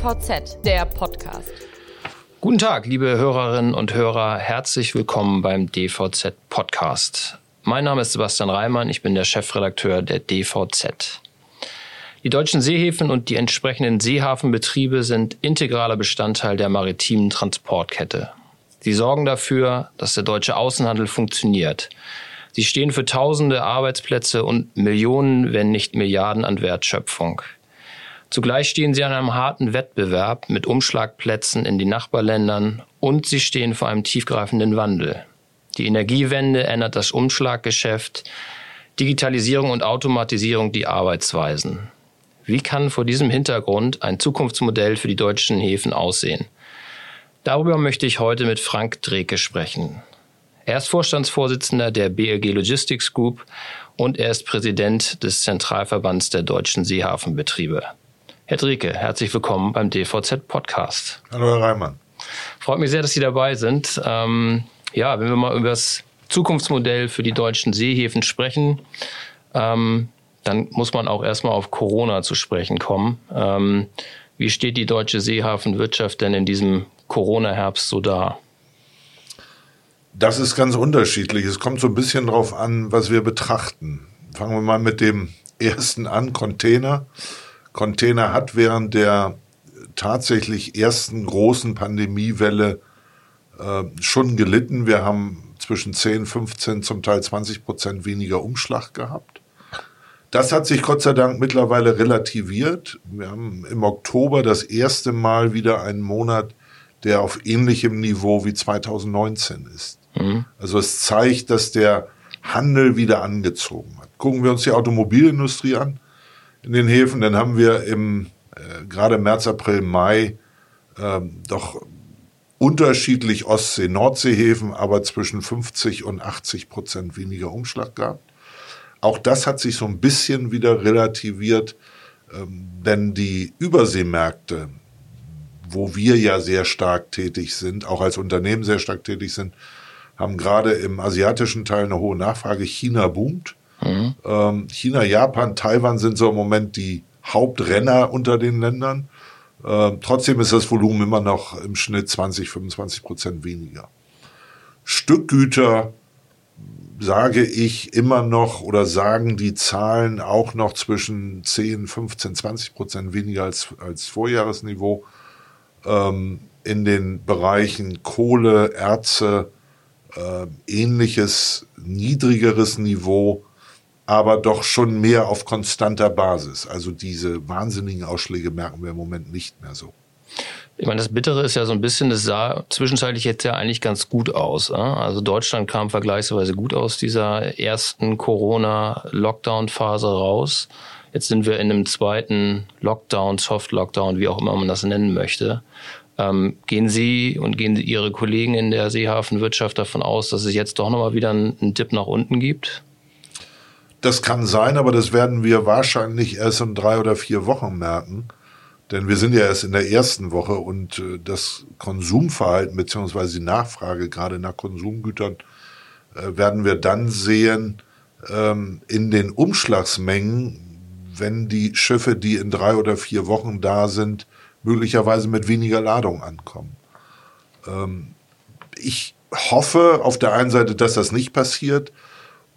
DVZ, der Podcast. Guten Tag, liebe Hörerinnen und Hörer. Herzlich willkommen beim DVZ Podcast. Mein Name ist Sebastian Reimann. Ich bin der Chefredakteur der DVZ. Die deutschen Seehäfen und die entsprechenden Seehafenbetriebe sind integraler Bestandteil der maritimen Transportkette. Sie sorgen dafür, dass der deutsche Außenhandel funktioniert. Sie stehen für tausende Arbeitsplätze und Millionen, wenn nicht Milliarden an Wertschöpfung. Zugleich stehen sie an einem harten Wettbewerb mit Umschlagplätzen in den Nachbarländern und sie stehen vor einem tiefgreifenden Wandel. Die Energiewende ändert das Umschlaggeschäft, Digitalisierung und Automatisierung die Arbeitsweisen. Wie kann vor diesem Hintergrund ein Zukunftsmodell für die deutschen Häfen aussehen? Darüber möchte ich heute mit Frank Dreke sprechen. Er ist Vorstandsvorsitzender der BLG Logistics Group und er ist Präsident des Zentralverbands der deutschen Seehafenbetriebe. Herr Dreke, herzlich willkommen beim DVZ Podcast. Hallo, Herr Reimann. Freut mich sehr, dass Sie dabei sind. Ähm, ja, wenn wir mal über das Zukunftsmodell für die deutschen Seehäfen sprechen, ähm, dann muss man auch erstmal auf Corona zu sprechen kommen. Ähm, wie steht die deutsche Seehafenwirtschaft denn in diesem Corona-Herbst so da? Das ist ganz unterschiedlich. Es kommt so ein bisschen drauf an, was wir betrachten. Fangen wir mal mit dem ersten an, Container. Container hat während der tatsächlich ersten großen Pandemiewelle äh, schon gelitten. Wir haben zwischen 10, 15, zum Teil 20 Prozent weniger Umschlag gehabt. Das hat sich Gott sei Dank mittlerweile relativiert. Wir haben im Oktober das erste Mal wieder einen Monat, der auf ähnlichem Niveau wie 2019 ist. Mhm. Also es zeigt, dass der Handel wieder angezogen hat. Gucken wir uns die Automobilindustrie an in den Häfen, dann haben wir im äh, gerade März, April, Mai äh, doch unterschiedlich Ostsee-, Nordseehäfen, aber zwischen 50 und 80 Prozent weniger Umschlag gehabt. Auch das hat sich so ein bisschen wieder relativiert, ähm, denn die Überseemärkte, wo wir ja sehr stark tätig sind, auch als Unternehmen sehr stark tätig sind, haben gerade im asiatischen Teil eine hohe Nachfrage. China boomt. Mhm. Ähm, China, Japan, Taiwan sind so im Moment die Hauptrenner unter den Ländern. Ähm, trotzdem ist das Volumen immer noch im Schnitt 20, 25 Prozent weniger. Stückgüter sage ich immer noch oder sagen die Zahlen auch noch zwischen 10, 15, 20 Prozent weniger als, als Vorjahresniveau. Ähm, in den Bereichen Kohle, Erze, äh, ähnliches niedrigeres Niveau, aber doch schon mehr auf konstanter Basis. Also diese wahnsinnigen Ausschläge merken wir im Moment nicht mehr so. Ich meine, das Bittere ist ja so ein bisschen, das sah zwischenzeitlich jetzt ja eigentlich ganz gut aus. Also Deutschland kam vergleichsweise gut aus dieser ersten Corona-Lockdown-Phase raus. Jetzt sind wir in einem zweiten Lockdown, Soft-Lockdown, wie auch immer man das nennen möchte. Ähm, gehen Sie und gehen Ihre Kollegen in der Seehafenwirtschaft davon aus, dass es jetzt doch nochmal wieder einen, Dip nach unten gibt? Das kann sein, aber das werden wir wahrscheinlich erst in drei oder vier Wochen merken. Denn wir sind ja erst in der ersten Woche und äh, das Konsumverhalten beziehungsweise die Nachfrage gerade nach Konsumgütern äh, werden wir dann sehen ähm, in den Umschlagsmengen, wenn die Schiffe, die in drei oder vier Wochen da sind, möglicherweise mit weniger Ladung ankommen. Ähm, ich hoffe auf der einen Seite, dass das nicht passiert.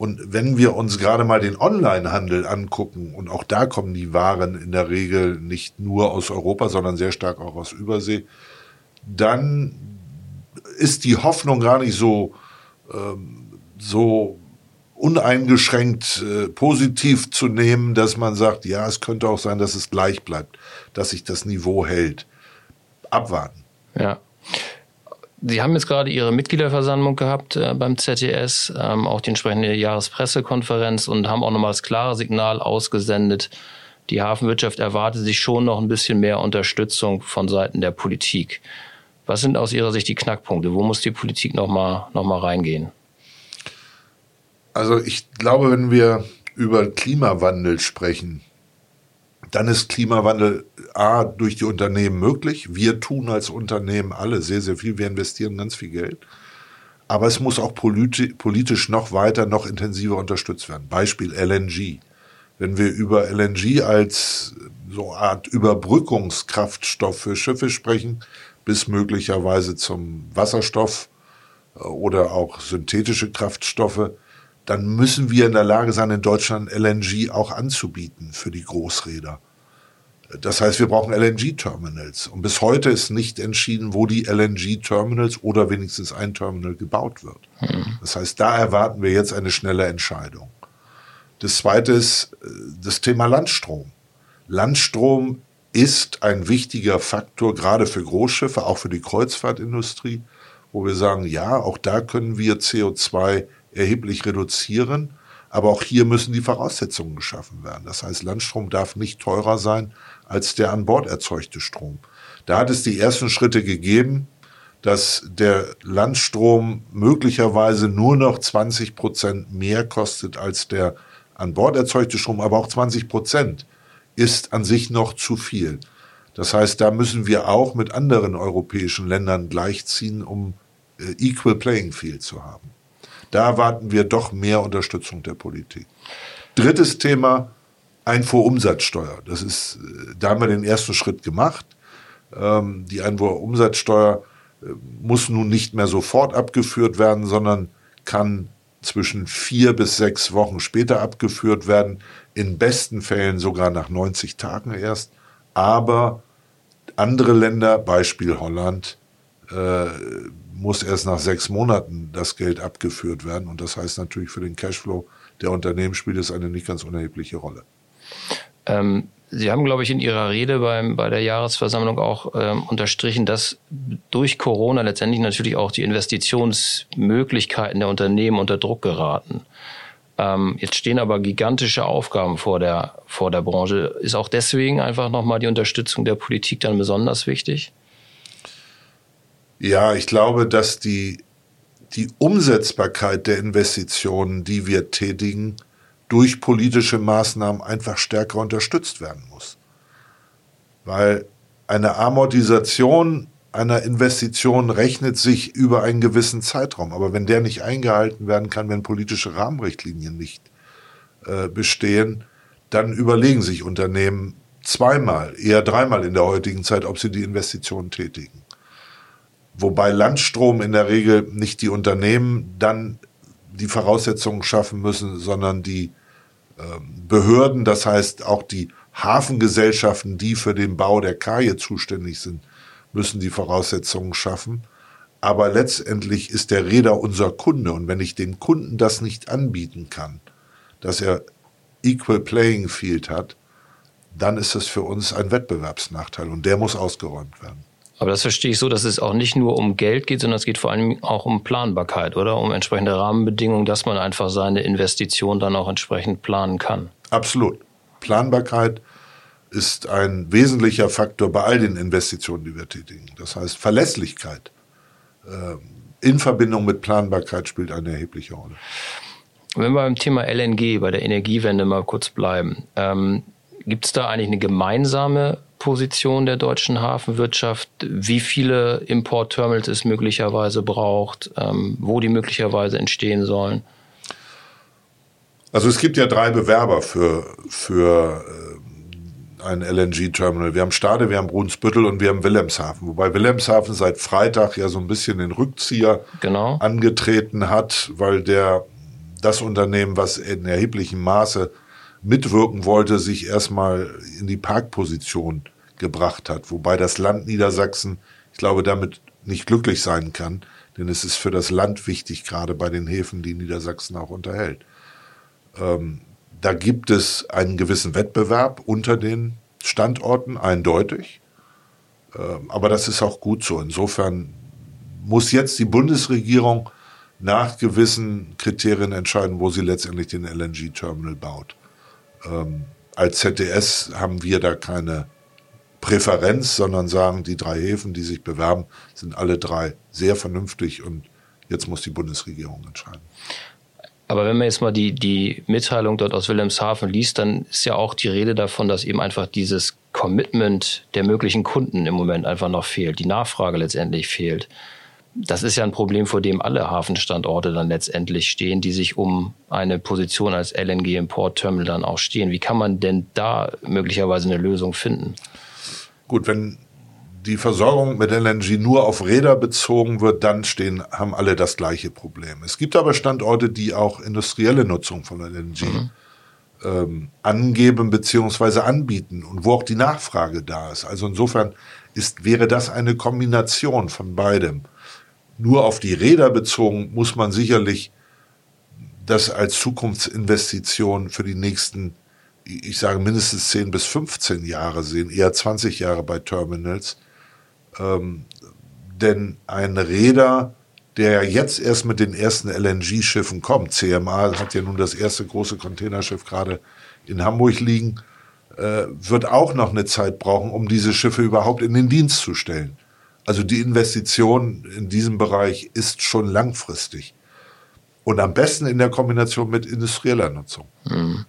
Und wenn wir uns gerade mal den Onlinehandel angucken, und auch da kommen die Waren in der Regel nicht nur aus Europa, sondern sehr stark auch aus Übersee, dann ist die Hoffnung gar nicht so, ähm, so uneingeschränkt äh, positiv zu nehmen, dass man sagt, ja, es könnte auch sein, dass es gleich bleibt, dass sich das Niveau hält. Abwarten. Ja. Sie haben jetzt gerade Ihre Mitgliederversammlung gehabt äh, beim ZDS, ähm, auch die entsprechende Jahrespressekonferenz und haben auch nochmal das klare Signal ausgesendet. Die Hafenwirtschaft erwartet sich schon noch ein bisschen mehr Unterstützung von Seiten der Politik. Was sind aus Ihrer Sicht die Knackpunkte? Wo muss die Politik nochmal noch mal reingehen? Also ich glaube, wenn wir über Klimawandel sprechen, dann ist Klimawandel A durch die Unternehmen möglich. Wir tun als Unternehmen alle sehr, sehr viel. Wir investieren ganz viel Geld. Aber es muss auch politisch noch weiter, noch intensiver unterstützt werden. Beispiel LNG. Wenn wir über LNG als so Art Überbrückungskraftstoff für Schiffe sprechen, bis möglicherweise zum Wasserstoff äh, oder auch synthetische Kraftstoffe, dann müssen wir in der Lage sein, in Deutschland LNG auch anzubieten für die Großräder. Das heißt, wir brauchen LNG-Terminals. Und bis heute ist nicht entschieden, wo die LNG-Terminals oder wenigstens ein Terminal gebaut wird. Hm. Das heißt, da erwarten wir jetzt eine schnelle Entscheidung. Das zweite ist äh, das Thema Landstrom. Landstrom ist ein wichtiger Faktor, gerade für Großschiffe, auch für die Kreuzfahrtindustrie, wo wir sagen, ja, auch da können wir CO2 erheblich reduzieren. Aber auch hier müssen die Voraussetzungen geschaffen werden. Das heißt, Landstrom darf nicht teurer sein als der an Bord erzeugte Strom. Da hat es die ersten Schritte gegeben, dass der Landstrom möglicherweise nur noch 20 Prozent mehr kostet als der an Bord erzeugte Strom, aber auch 20 Prozent ist an sich noch zu viel. Das heißt, da müssen wir auch mit anderen europäischen Ländern gleichziehen, um äh, Equal Playing Field zu haben. Da erwarten wir doch mehr Unterstützung der Politik. Drittes Thema, Einfuhrumsatzsteuer. Das ist, äh, da haben wir den ersten Schritt gemacht. Ähm, die Einfuhrumsatzsteuer äh, muss nun nicht mehr sofort abgeführt werden, sondern kann zwischen vier bis sechs Wochen später abgeführt werden, in besten Fällen sogar nach 90 Tagen erst. Aber andere Länder, Beispiel Holland, äh, muss erst nach sechs Monaten das Geld abgeführt werden. Und das heißt natürlich für den Cashflow der Unternehmen spielt es eine nicht ganz unerhebliche Rolle. Ähm, Sie haben, glaube ich, in Ihrer Rede beim, bei der Jahresversammlung auch ähm, unterstrichen, dass durch Corona letztendlich natürlich auch die Investitionsmöglichkeiten der Unternehmen unter Druck geraten. Ähm, jetzt stehen aber gigantische Aufgaben vor der, vor der Branche. Ist auch deswegen einfach nochmal die Unterstützung der Politik dann besonders wichtig? Ja, ich glaube, dass die, die Umsetzbarkeit der Investitionen, die wir tätigen, durch politische Maßnahmen einfach stärker unterstützt werden muss. Weil eine Amortisation einer Investition rechnet sich über einen gewissen Zeitraum. Aber wenn der nicht eingehalten werden kann, wenn politische Rahmenrichtlinien nicht äh, bestehen, dann überlegen sich Unternehmen zweimal, eher dreimal in der heutigen Zeit, ob sie die Investition tätigen. Wobei Landstrom in der Regel nicht die Unternehmen dann die Voraussetzungen schaffen müssen, sondern die ähm, Behörden, das heißt auch die Hafengesellschaften, die für den Bau der Kaje zuständig sind, müssen die Voraussetzungen schaffen. Aber letztendlich ist der Räder unser Kunde. Und wenn ich dem Kunden das nicht anbieten kann, dass er Equal Playing Field hat, dann ist das für uns ein Wettbewerbsnachteil und der muss ausgeräumt werden. Aber das verstehe ich so, dass es auch nicht nur um Geld geht, sondern es geht vor allem auch um Planbarkeit, oder? Um entsprechende Rahmenbedingungen, dass man einfach seine Investition dann auch entsprechend planen kann. Absolut. Planbarkeit ist ein wesentlicher Faktor bei all den Investitionen, die wir tätigen. Das heißt, Verlässlichkeit äh, in Verbindung mit Planbarkeit spielt eine erhebliche Rolle. Wenn wir beim Thema LNG, bei der Energiewende mal kurz bleiben, ähm, gibt es da eigentlich eine gemeinsame Position der deutschen Hafenwirtschaft, wie viele Importterminals es möglicherweise braucht, ähm, wo die möglicherweise entstehen sollen? Also es gibt ja drei Bewerber für, für äh, ein LNG-Terminal. Wir haben Stade, wir haben Brunsbüttel und wir haben Wilhelmshaven. Wobei Wilhelmshaven seit Freitag ja so ein bisschen den Rückzieher genau. angetreten hat, weil der das Unternehmen, was in erheblichem Maße mitwirken wollte, sich erstmal in die Parkposition gebracht hat. Wobei das Land Niedersachsen, ich glaube, damit nicht glücklich sein kann, denn es ist für das Land wichtig, gerade bei den Häfen, die Niedersachsen auch unterhält. Ähm, da gibt es einen gewissen Wettbewerb unter den Standorten, eindeutig. Ähm, aber das ist auch gut so. Insofern muss jetzt die Bundesregierung nach gewissen Kriterien entscheiden, wo sie letztendlich den LNG-Terminal baut. Ähm, als ZDS haben wir da keine Präferenz, sondern sagen, die drei Häfen, die sich bewerben, sind alle drei sehr vernünftig und jetzt muss die Bundesregierung entscheiden. Aber wenn man jetzt mal die, die Mitteilung dort aus Wilhelmshaven liest, dann ist ja auch die Rede davon, dass eben einfach dieses Commitment der möglichen Kunden im Moment einfach noch fehlt, die Nachfrage letztendlich fehlt. Das ist ja ein Problem, vor dem alle Hafenstandorte dann letztendlich stehen, die sich um eine Position als LNG-Import-Terminal dann auch stehen. Wie kann man denn da möglicherweise eine Lösung finden? Gut, wenn die Versorgung mit LNG nur auf Räder bezogen wird, dann stehen, haben alle das gleiche Problem. Es gibt aber Standorte, die auch industrielle Nutzung von LNG mhm. ähm, angeben bzw. anbieten und wo auch die Nachfrage da ist. Also insofern ist, wäre das eine Kombination von beidem. Nur auf die Räder bezogen muss man sicherlich das als Zukunftsinvestition für die nächsten, ich sage mindestens 10 bis 15 Jahre sehen, eher 20 Jahre bei Terminals. Ähm, denn ein Räder, der jetzt erst mit den ersten LNG-Schiffen kommt, CMA hat ja nun das erste große Containerschiff gerade in Hamburg liegen, äh, wird auch noch eine Zeit brauchen, um diese Schiffe überhaupt in den Dienst zu stellen. Also die Investition in diesem Bereich ist schon langfristig. Und am besten in der Kombination mit industrieller Nutzung. Hm.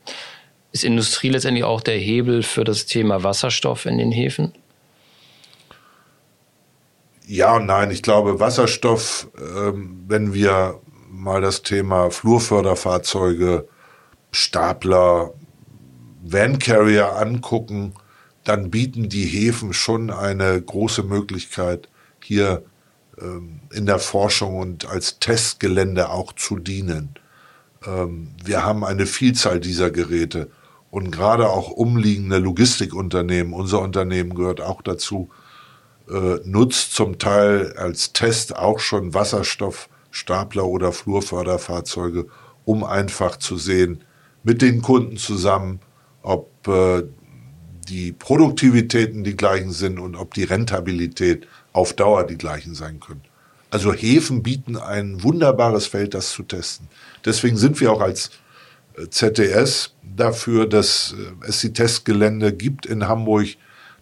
Ist Industrie letztendlich auch der Hebel für das Thema Wasserstoff in den Häfen? Ja und nein. Ich glaube, Wasserstoff, ähm, wenn wir mal das Thema Flurförderfahrzeuge, Stapler, Van Carrier angucken, dann bieten die Häfen schon eine große Möglichkeit, hier ähm, in der Forschung und als Testgelände auch zu dienen. Ähm, wir haben eine Vielzahl dieser Geräte und gerade auch umliegende Logistikunternehmen, unser Unternehmen gehört auch dazu, äh, nutzt zum Teil als Test auch schon Wasserstoffstapler oder Flurförderfahrzeuge, um einfach zu sehen, mit den Kunden zusammen, ob äh, die Produktivitäten die gleichen sind und ob die Rentabilität auf Dauer die gleichen sein können. Also Häfen bieten ein wunderbares Feld, das zu testen. Deswegen sind wir auch als äh, ZDS dafür, dass äh, es die Testgelände gibt in Hamburg,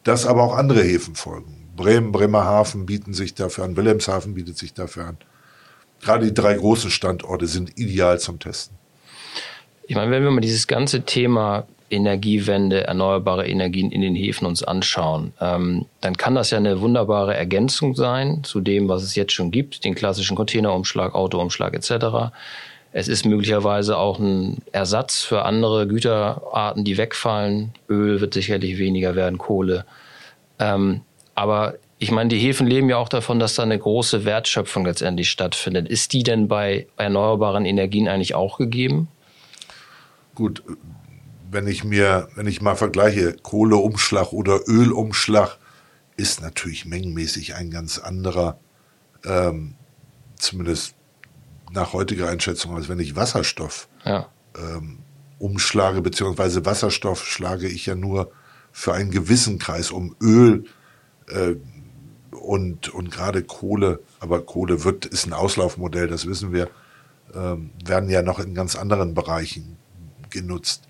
dass aber auch andere Häfen folgen. Bremen, Bremerhaven bieten sich dafür an, Wilhelmshaven bietet sich dafür an. Gerade die drei großen Standorte sind ideal zum Testen. Ich meine, wenn wir mal dieses ganze Thema Energiewende, erneuerbare Energien in den Häfen uns anschauen, ähm, dann kann das ja eine wunderbare Ergänzung sein zu dem, was es jetzt schon gibt, den klassischen Containerumschlag, Autoumschlag etc. Es ist möglicherweise auch ein Ersatz für andere Güterarten, die wegfallen. Öl wird sicherlich weniger werden, Kohle. Ähm, aber ich meine, die Häfen leben ja auch davon, dass da eine große Wertschöpfung letztendlich stattfindet. Ist die denn bei erneuerbaren Energien eigentlich auch gegeben? Gut, wenn ich mir, wenn ich mal vergleiche, Kohleumschlag oder Ölumschlag, ist natürlich mengenmäßig ein ganz anderer, ähm, zumindest nach heutiger Einschätzung, als wenn ich Wasserstoff ja. ähm, umschlage, beziehungsweise Wasserstoff schlage ich ja nur für einen gewissen Kreis um Öl äh, und, und gerade Kohle, aber Kohle wird, ist ein Auslaufmodell, das wissen wir, ähm, werden ja noch in ganz anderen Bereichen genutzt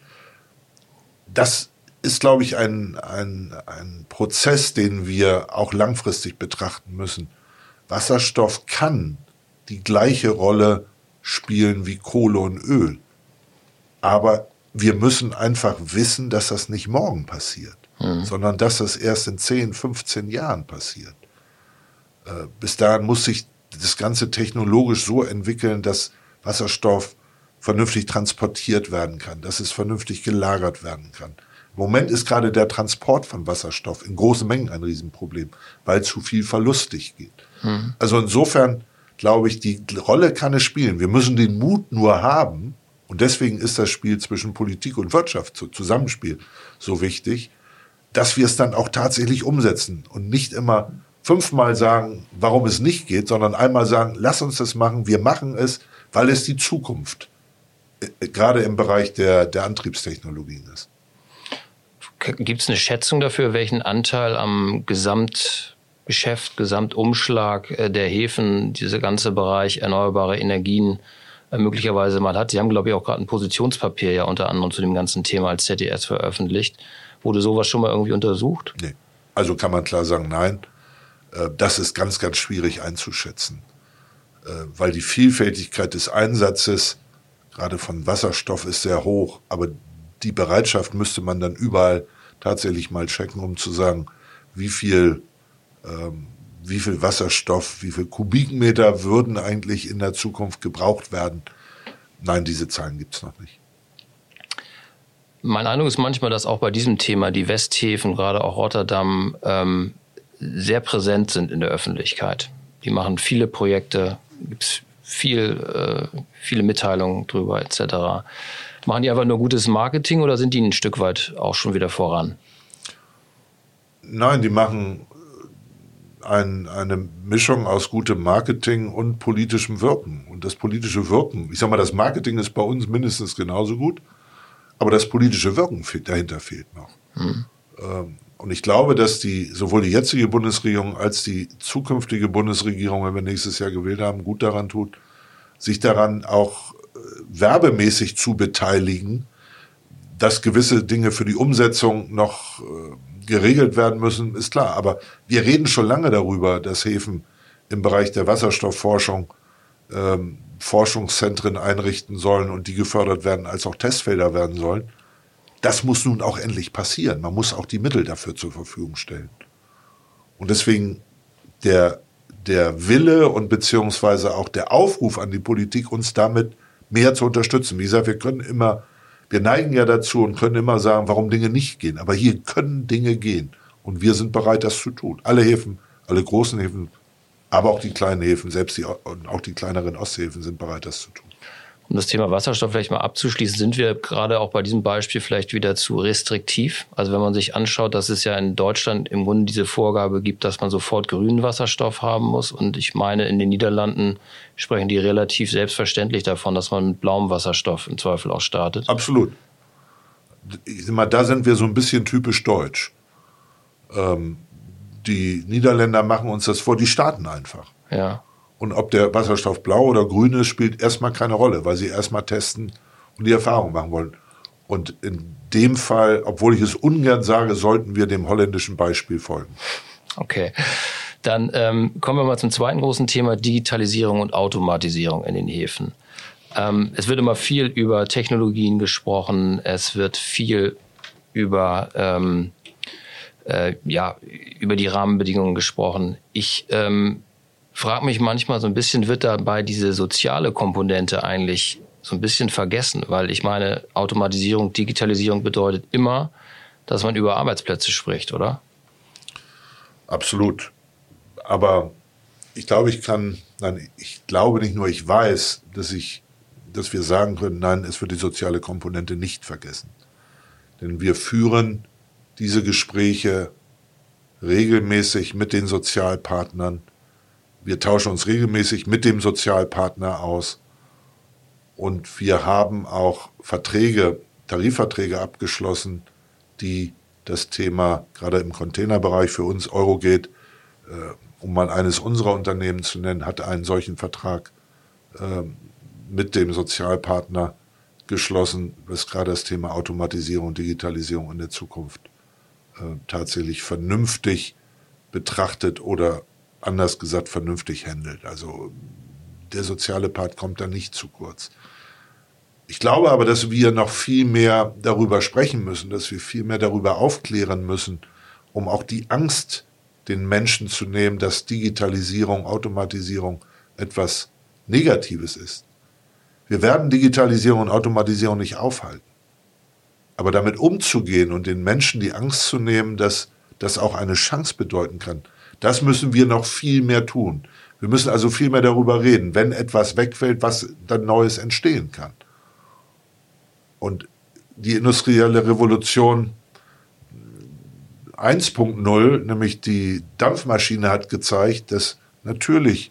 das ist, glaube ich, ein, ein, ein Prozess, den wir auch langfristig betrachten müssen. Wasserstoff kann die gleiche Rolle spielen wie Kohle und Öl. Aber wir müssen einfach wissen, dass das nicht morgen passiert, mhm. sondern dass das erst in 10, 15 Jahren passiert. Äh, bis dahin muss sich das Ganze technologisch so entwickeln, dass Wasserstoff vernünftig transportiert werden kann, dass es vernünftig gelagert werden kann. Im Moment ist gerade der Transport von Wasserstoff in großen Mengen ein Riesenproblem, weil zu viel verlustig geht. Mhm. Also insofern glaube ich, die Rolle kann es spielen. Wir müssen den Mut nur haben, und deswegen ist das Spiel zwischen Politik und Wirtschaft, so Zusammenspiel, so wichtig, dass wir es dann auch tatsächlich umsetzen und nicht immer fünfmal sagen, warum es nicht geht, sondern einmal sagen, lass uns das machen, wir machen es, weil es die Zukunft gerade im Bereich der, der Antriebstechnologien ist. Gibt es eine Schätzung dafür, welchen Anteil am Gesamtgeschäft, Gesamtumschlag äh, der Häfen, dieser ganze Bereich erneuerbare Energien äh, möglicherweise mal hat? Sie haben, glaube ich, auch gerade ein Positionspapier ja unter anderem zu dem ganzen Thema als ZDS veröffentlicht. Wurde sowas schon mal irgendwie untersucht? Nee. Also kann man klar sagen, nein. Das ist ganz, ganz schwierig einzuschätzen, weil die Vielfältigkeit des Einsatzes gerade von Wasserstoff ist sehr hoch, aber die Bereitschaft müsste man dann überall tatsächlich mal checken, um zu sagen, wie viel ähm, wie viel Wasserstoff, wie viel Kubikmeter würden eigentlich in der Zukunft gebraucht werden. Nein, diese Zahlen gibt es noch nicht. Mein Eindruck ist manchmal, dass auch bei diesem Thema die Westhäfen, gerade auch Rotterdam, ähm, sehr präsent sind in der Öffentlichkeit. Die machen viele Projekte, gibt es viel, äh, viele Mitteilungen drüber etc. Machen die einfach nur gutes Marketing oder sind die ein Stück weit auch schon wieder voran? Nein, die machen ein, eine Mischung aus gutem Marketing und politischem Wirken. Und das politische Wirken, ich sage mal, das Marketing ist bei uns mindestens genauso gut, aber das politische Wirken dahinter fehlt noch. Mhm. Und ich glaube, dass die, sowohl die jetzige Bundesregierung als die zukünftige Bundesregierung, wenn wir nächstes Jahr gewählt haben, gut daran tut, sich daran auch äh, werbemäßig zu beteiligen, dass gewisse Dinge für die Umsetzung noch äh, geregelt werden müssen, ist klar. Aber wir reden schon lange darüber, dass Häfen im Bereich der Wasserstoffforschung ähm, Forschungszentren einrichten sollen und die gefördert werden, als auch Testfelder werden sollen. Das muss nun auch endlich passieren. Man muss auch die Mittel dafür zur Verfügung stellen. Und deswegen der, der Wille und beziehungsweise auch der Aufruf an die Politik, uns damit mehr zu unterstützen. Wie gesagt, wir können immer wir neigen ja dazu und können immer sagen, warum Dinge nicht gehen. Aber hier können Dinge gehen. Und wir sind bereit, das zu tun. Alle Häfen, alle großen Häfen, aber auch die kleinen Häfen, selbst die, auch die kleineren Osthäfen sind bereit, das zu tun. Um das Thema Wasserstoff vielleicht mal abzuschließen, sind wir gerade auch bei diesem Beispiel vielleicht wieder zu restriktiv. Also wenn man sich anschaut, dass es ja in Deutschland im Grunde diese Vorgabe gibt, dass man sofort grünen Wasserstoff haben muss. Und ich meine, in den Niederlanden sprechen die relativ selbstverständlich davon, dass man mit blauem Wasserstoff im Zweifel auch startet. Absolut. Ich sag mal, da sind wir so ein bisschen typisch deutsch. Ähm, die Niederländer machen uns das vor, die starten einfach. Ja. Und ob der Wasserstoff blau oder grün ist, spielt erstmal keine Rolle, weil sie erstmal testen und die Erfahrung machen wollen. Und in dem Fall, obwohl ich es ungern sage, sollten wir dem holländischen Beispiel folgen. Okay. Dann ähm, kommen wir mal zum zweiten großen Thema, Digitalisierung und Automatisierung in den Häfen. Ähm, es wird immer viel über Technologien gesprochen, es wird viel über, ähm, äh, ja, über die Rahmenbedingungen gesprochen. Ich ähm, frage mich manchmal so ein bisschen, wird dabei diese soziale Komponente eigentlich so ein bisschen vergessen? Weil ich meine, Automatisierung, Digitalisierung bedeutet immer, dass man über Arbeitsplätze spricht, oder? Absolut. Aber ich glaube, ich kann, nein, ich glaube nicht nur, ich weiß, dass ich, dass wir sagen können, nein, es wird die soziale Komponente nicht vergessen. Denn wir führen diese Gespräche regelmäßig mit den Sozialpartnern wir tauschen uns regelmäßig mit dem Sozialpartner aus. Und wir haben auch Verträge, Tarifverträge abgeschlossen, die das Thema gerade im Containerbereich für uns Eurogate, äh, um mal eines unserer Unternehmen zu nennen, hat einen solchen Vertrag äh, mit dem Sozialpartner geschlossen, was gerade das Thema Automatisierung, Digitalisierung in der Zukunft äh, tatsächlich vernünftig betrachtet oder anders gesagt vernünftig handelt. Also der soziale Part kommt da nicht zu kurz. Ich glaube aber, dass wir noch viel mehr darüber sprechen müssen, dass wir viel mehr darüber aufklären müssen, um auch die Angst den Menschen zu nehmen, dass Digitalisierung, Automatisierung etwas Negatives ist. Wir werden Digitalisierung und Automatisierung nicht aufhalten. Aber damit umzugehen und den Menschen die Angst zu nehmen, dass das auch eine Chance bedeuten kann, das müssen wir noch viel mehr tun. Wir müssen also viel mehr darüber reden, wenn etwas wegfällt, was dann Neues entstehen kann. Und die industrielle Revolution 1.0, nämlich die Dampfmaschine, hat gezeigt, dass natürlich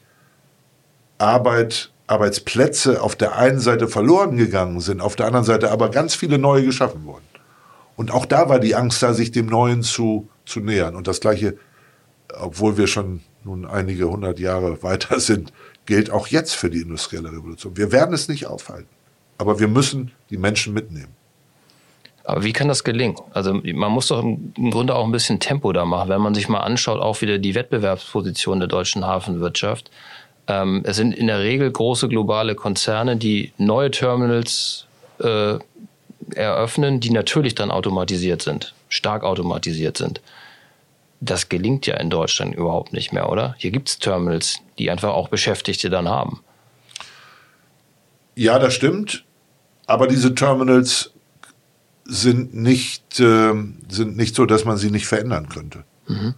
Arbeit, Arbeitsplätze auf der einen Seite verloren gegangen sind, auf der anderen Seite aber ganz viele neue geschaffen wurden. Und auch da war die Angst da, sich dem Neuen zu, zu nähern. Und das Gleiche obwohl wir schon nun einige hundert Jahre weiter sind, gilt auch jetzt für die industrielle Revolution. Wir werden es nicht aufhalten, aber wir müssen die Menschen mitnehmen. Aber wie kann das gelingen? Also man muss doch im Grunde auch ein bisschen Tempo da machen. Wenn man sich mal anschaut, auch wieder die Wettbewerbsposition der deutschen Hafenwirtschaft. Ähm, es sind in der Regel große globale Konzerne, die neue Terminals äh, eröffnen, die natürlich dann automatisiert sind, stark automatisiert sind. Das gelingt ja in Deutschland überhaupt nicht mehr, oder? Hier gibt es Terminals, die einfach auch Beschäftigte dann haben. Ja, das stimmt. Aber diese Terminals sind nicht, äh, sind nicht so, dass man sie nicht verändern könnte. Mhm.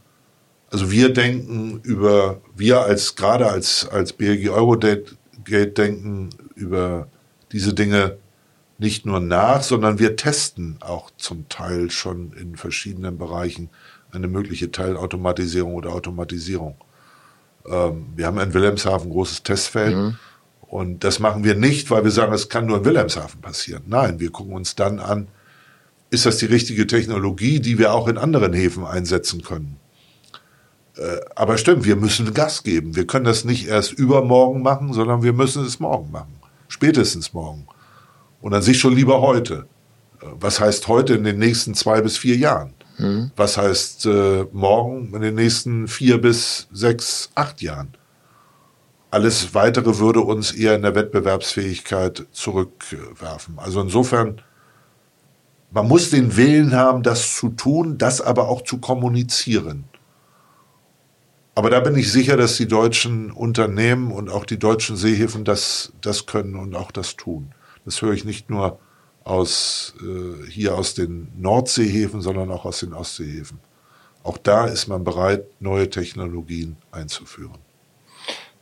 Also wir denken über, wir als gerade als, als BLG Eurogate denken über diese Dinge nicht nur nach, sondern wir testen auch zum Teil schon in verschiedenen Bereichen eine mögliche Teilautomatisierung oder Automatisierung. Ähm, wir haben in Wilhelmshaven ein großes Testfeld mhm. und das machen wir nicht, weil wir sagen, es kann nur in Wilhelmshaven passieren. Nein, wir gucken uns dann an, ist das die richtige Technologie, die wir auch in anderen Häfen einsetzen können. Äh, aber stimmt, wir müssen Gas geben. Wir können das nicht erst übermorgen machen, sondern wir müssen es morgen machen. Spätestens morgen. Und an sich schon lieber heute. Äh, was heißt heute in den nächsten zwei bis vier Jahren? Mhm. Was heißt äh, morgen in den nächsten vier bis sechs, acht Jahren? Alles weitere würde uns eher in der Wettbewerbsfähigkeit zurückwerfen. Also insofern, man muss den Willen haben, das zu tun, das aber auch zu kommunizieren. Aber da bin ich sicher, dass die deutschen Unternehmen und auch die deutschen Seehäfen das, das können und auch das tun. Das höre ich nicht nur aus, äh, hier aus den Nordseehäfen, sondern auch aus den Ostseehäfen. Auch da ist man bereit, neue Technologien einzuführen.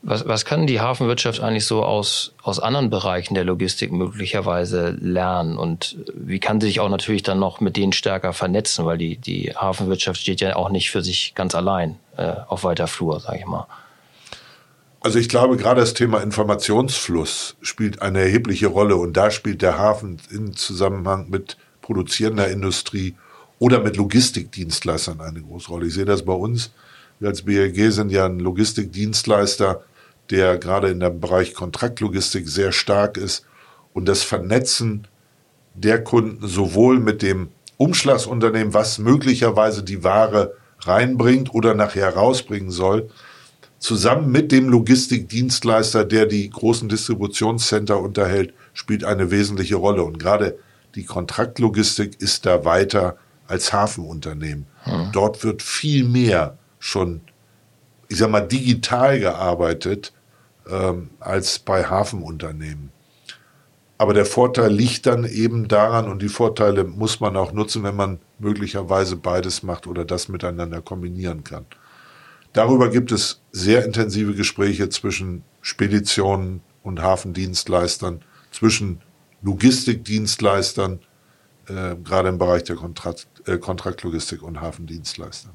Was, was kann die Hafenwirtschaft eigentlich so aus, aus anderen Bereichen der Logistik möglicherweise lernen? Und wie kann sie sich auch natürlich dann noch mit denen stärker vernetzen? Weil die, die Hafenwirtschaft steht ja auch nicht für sich ganz allein äh, auf weiter Flur, sage ich mal. Also ich glaube, gerade das Thema Informationsfluss spielt eine erhebliche Rolle und da spielt der Hafen in Zusammenhang mit produzierender Industrie oder mit Logistikdienstleistern eine große Rolle. Ich sehe das bei uns. Wir als BLG sind ja ein Logistikdienstleister, der gerade in dem Bereich Kontraktlogistik sehr stark ist und das Vernetzen der Kunden sowohl mit dem Umschlagsunternehmen, was möglicherweise die Ware reinbringt oder nachher rausbringen soll, zusammen mit dem Logistikdienstleister, der die großen Distributionscenter unterhält, spielt eine wesentliche Rolle. Und gerade die Kontraktlogistik ist da weiter als Hafenunternehmen. Hm. Dort wird viel mehr schon, ich sag mal, digital gearbeitet ähm, als bei Hafenunternehmen. Aber der Vorteil liegt dann eben daran, und die Vorteile muss man auch nutzen, wenn man möglicherweise beides macht oder das miteinander kombinieren kann. Darüber gibt es sehr intensive Gespräche zwischen Speditionen und Hafendienstleistern, zwischen Logistikdienstleistern, äh, gerade im Bereich der Kontrakt, äh, Kontraktlogistik und Hafendienstleistern.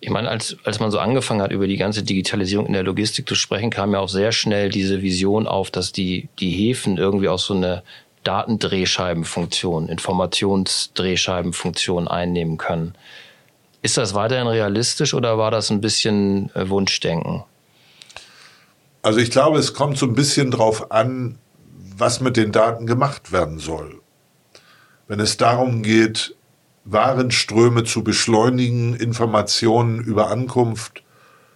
Ich meine, als, als man so angefangen hat, über die ganze Digitalisierung in der Logistik zu sprechen, kam ja auch sehr schnell diese Vision auf, dass die, die Häfen irgendwie auch so eine Datendrehscheibenfunktion, Informationsdrehscheibenfunktion einnehmen können. Ist das weiterhin realistisch oder war das ein bisschen äh, Wunschdenken? Also ich glaube, es kommt so ein bisschen drauf an, was mit den Daten gemacht werden soll. Wenn es darum geht, Warenströme zu beschleunigen, Informationen über Ankunft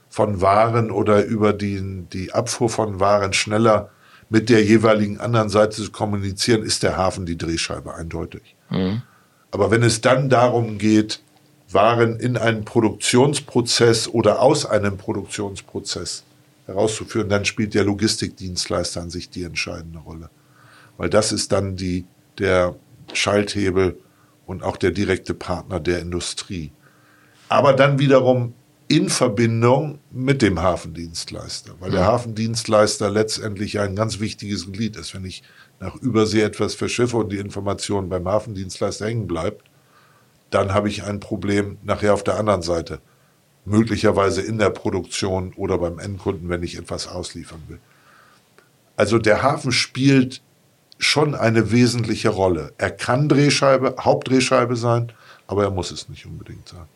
von Waren oder über die, die Abfuhr von Waren schneller mit der jeweiligen anderen Seite zu kommunizieren, ist der Hafen die Drehscheibe eindeutig. Mhm. Aber wenn es dann darum geht, Waren in einen Produktionsprozess oder aus einem Produktionsprozess herauszuführen, dann spielt der Logistikdienstleister an sich die entscheidende Rolle. Weil das ist dann die, der Schalthebel, und auch der direkte Partner der Industrie. Aber dann wiederum in Verbindung mit dem Hafendienstleister, weil der Hafendienstleister letztendlich ein ganz wichtiges Glied ist. Wenn ich nach Übersee etwas verschiffe und die Information beim Hafendienstleister hängen bleibt, dann habe ich ein Problem nachher auf der anderen Seite. Möglicherweise in der Produktion oder beim Endkunden, wenn ich etwas ausliefern will. Also der Hafen spielt schon eine wesentliche Rolle. Er kann Drehscheibe, Hauptdrehscheibe sein, aber er muss es nicht unbedingt sein.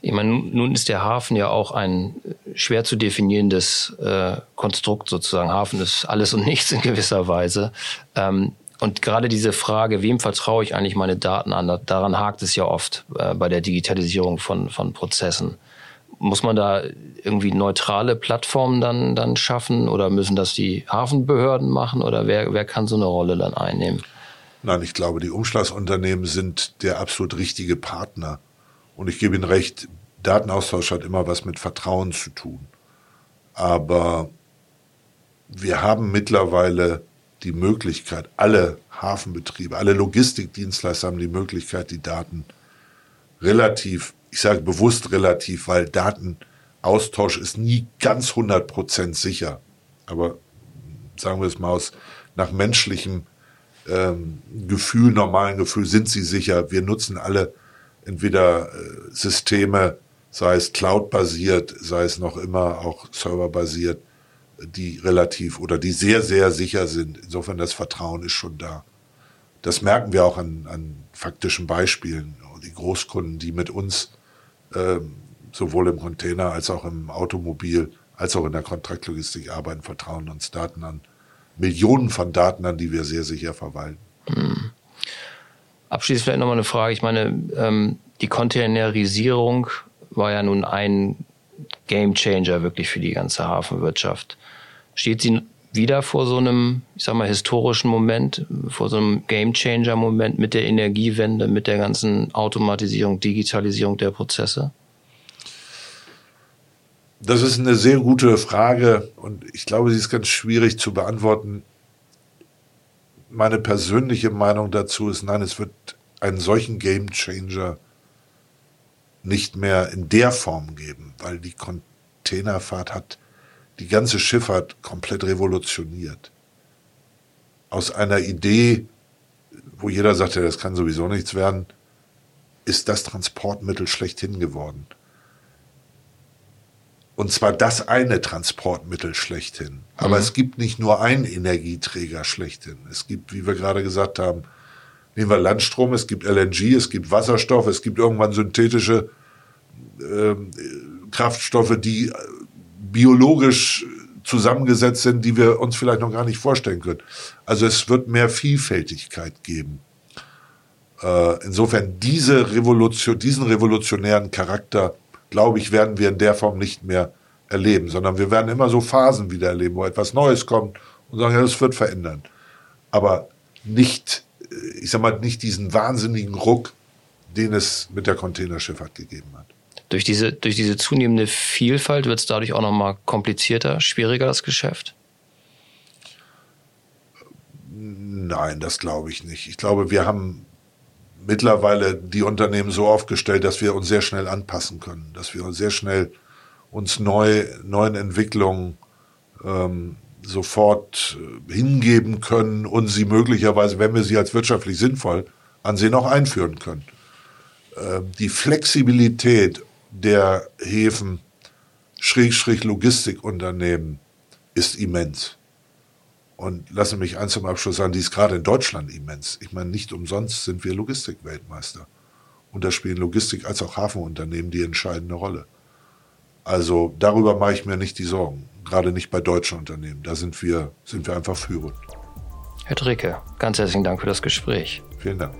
Ich meine, nun ist der Hafen ja auch ein schwer zu definierendes äh, Konstrukt sozusagen. Hafen ist alles und nichts in gewisser Weise. Ähm, und gerade diese Frage, wem vertraue ich eigentlich meine Daten an, daran hakt es ja oft äh, bei der Digitalisierung von, von Prozessen. Muss man da irgendwie neutrale Plattformen dann, dann schaffen oder müssen das die Hafenbehörden machen oder wer, wer kann so eine Rolle dann einnehmen? Nein, ich glaube, die Umschlagsunternehmen sind der absolut richtige Partner. Und ich gebe Ihnen recht, Datenaustausch hat immer was mit Vertrauen zu tun. Aber wir haben mittlerweile die Möglichkeit, alle Hafenbetriebe, alle Logistikdienstleister haben die Möglichkeit, die Daten relativ, ich sage bewusst relativ, weil Datenaustausch ist nie ganz 100% sicher. Aber sagen wir es mal aus, nach menschlichem ähm, Gefühl, normalen Gefühl, sind sie sicher. Wir nutzen alle entweder äh, Systeme, sei es Cloud-basiert, sei es noch immer auch Server-basiert, die relativ oder die sehr, sehr sicher sind. Insofern das Vertrauen ist schon da. Das merken wir auch an, an faktischen Beispielen. Die Großkunden, die mit uns ähm, sowohl im Container als auch im Automobil als auch in der Kontraktlogistik arbeiten, vertrauen uns Daten an. Millionen von Daten an, die wir sehr sicher verwalten. Hm. Abschließend vielleicht nochmal eine Frage. Ich meine, ähm, die Containerisierung war ja nun ein Game Changer wirklich für die ganze Hafenwirtschaft. Steht sie wieder vor so einem, ich sag mal, historischen Moment, vor so einem Game Changer Moment mit der Energiewende, mit der ganzen Automatisierung, Digitalisierung der Prozesse? Das ist eine sehr gute Frage und ich glaube, sie ist ganz schwierig zu beantworten. Meine persönliche Meinung dazu ist, nein, es wird einen solchen Game Changer nicht mehr in der Form geben, weil die Containerfahrt hat die ganze Schifffahrt komplett revolutioniert. Aus einer Idee, wo jeder sagte, das kann sowieso nichts werden, ist das Transportmittel schlechthin geworden. Und zwar das eine Transportmittel schlechthin. Aber mhm. es gibt nicht nur einen Energieträger schlechthin. Es gibt, wie wir gerade gesagt haben, nehmen wir Landstrom, es gibt LNG, es gibt Wasserstoff, es gibt irgendwann synthetische äh, Kraftstoffe, die biologisch zusammengesetzt sind, die wir uns vielleicht noch gar nicht vorstellen können. Also es wird mehr Vielfältigkeit geben. Äh, insofern diese Revolution, diesen revolutionären Charakter glaube ich, werden wir in der Form nicht mehr erleben, sondern wir werden immer so Phasen wieder erleben, wo etwas Neues kommt und sagen, ja, das wird verändern. Aber nicht, äh, ich sag mal, nicht diesen wahnsinnigen Ruck, den es mit der Containerschifffahrt gegeben hat. Durch diese, durch diese zunehmende Vielfalt wird es dadurch auch nochmal komplizierter, schwieriger, das Geschäft? Nein, das glaube ich nicht. Ich glaube, wir haben mittlerweile die Unternehmen so aufgestellt, dass wir uns sehr schnell anpassen können, dass wir sehr schnell uns neu, neuen Entwicklungen ähm, sofort äh, hingeben können und sie möglicherweise, wenn wir sie als wirtschaftlich sinnvoll ansehen, auch einführen können. Äh, die Flexibilität der Häfen, Schrägstrich Logistikunternehmen, ist immens. Und lasse mich eins zum Abschluss sagen, die ist gerade in Deutschland immens. Ich meine, nicht umsonst sind wir Logistikweltmeister. Und da spielen Logistik als auch Hafenunternehmen die entscheidende Rolle. Also darüber mache ich mir nicht die Sorgen. Gerade nicht bei deutschen Unternehmen. Da sind wir, sind wir einfach führend. Herr Dricke, ganz herzlichen Dank für das Gespräch. Vielen Dank.